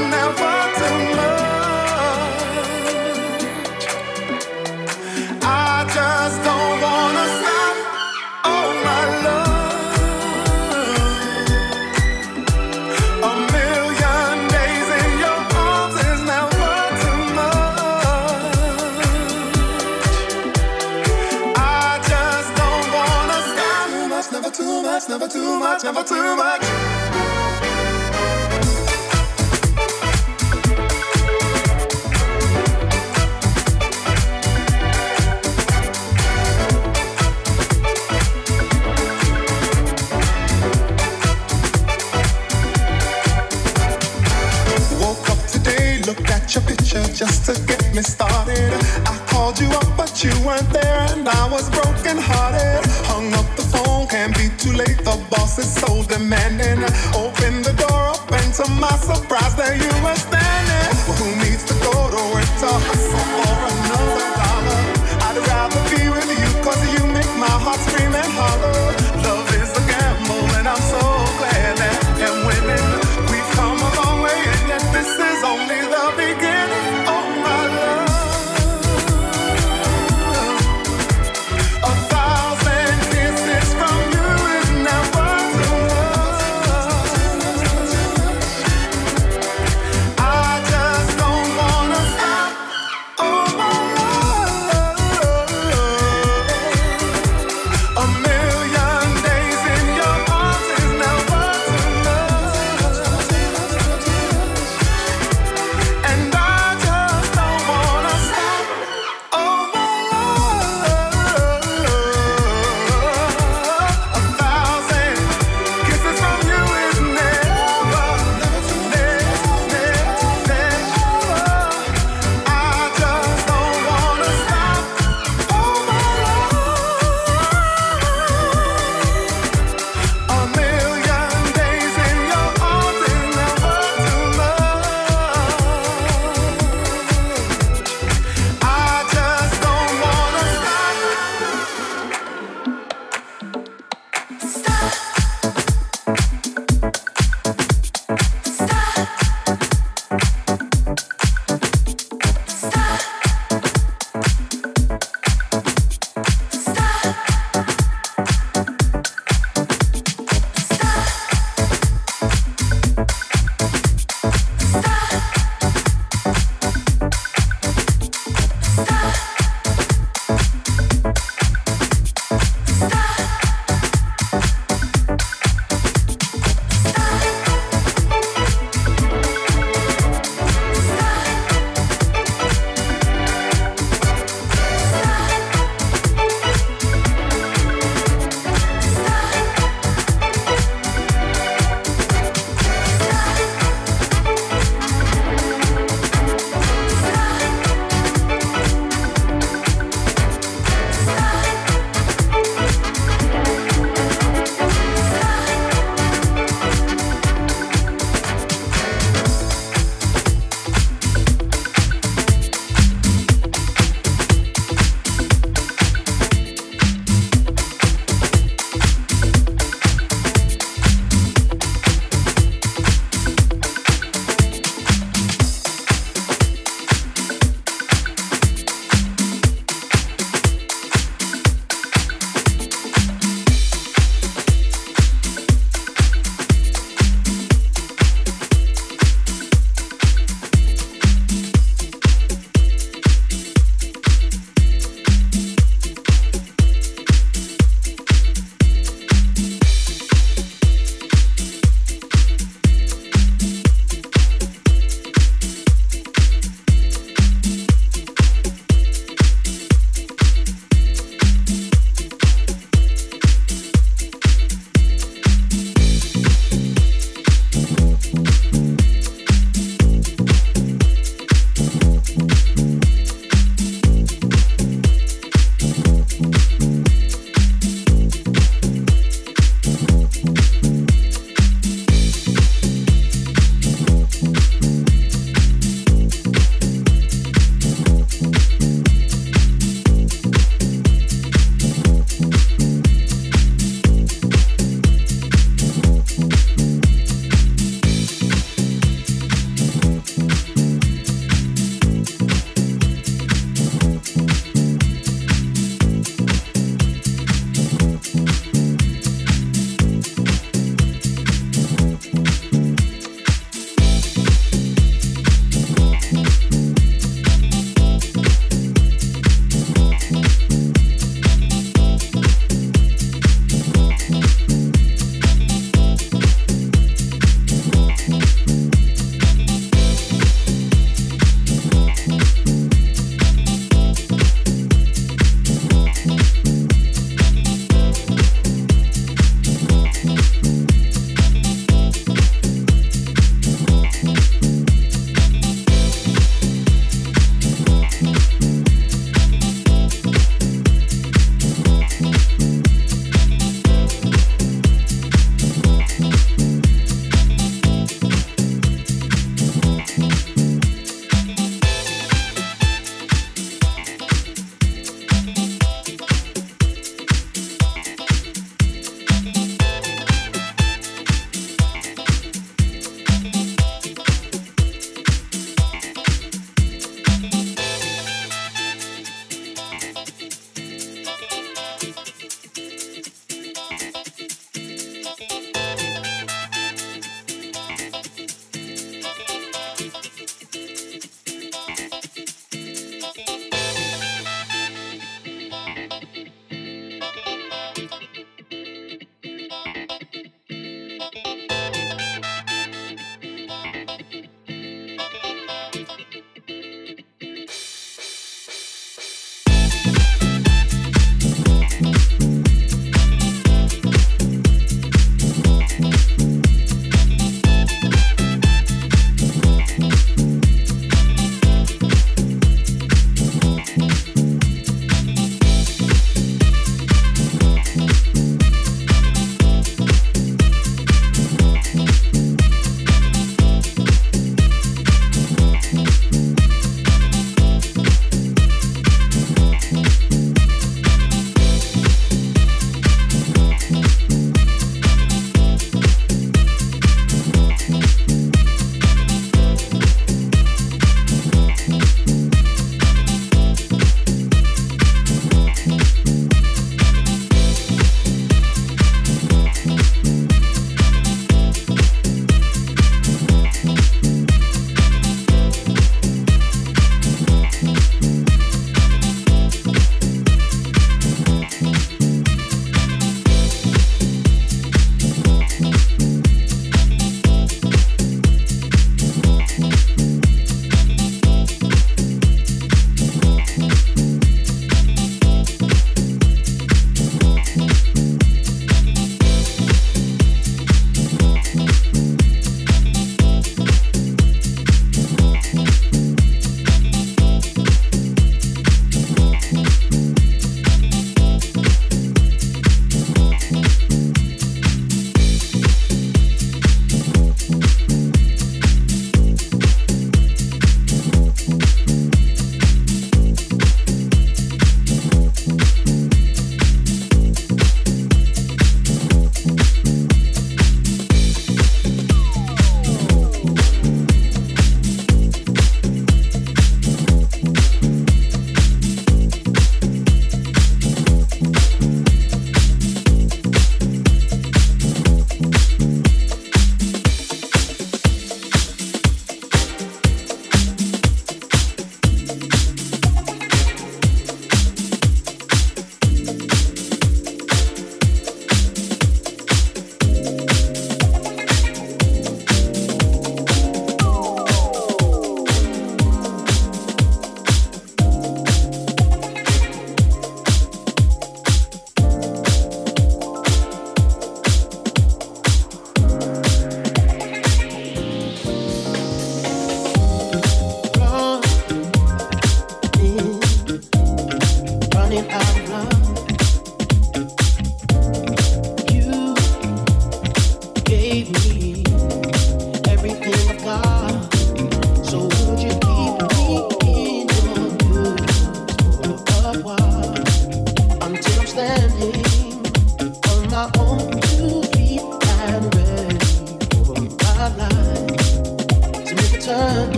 you weren't there, and I was broken hearted. Hung up the phone, can't be too late. The boss is so demanding. Open the door up, and to my surprise,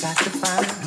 got to find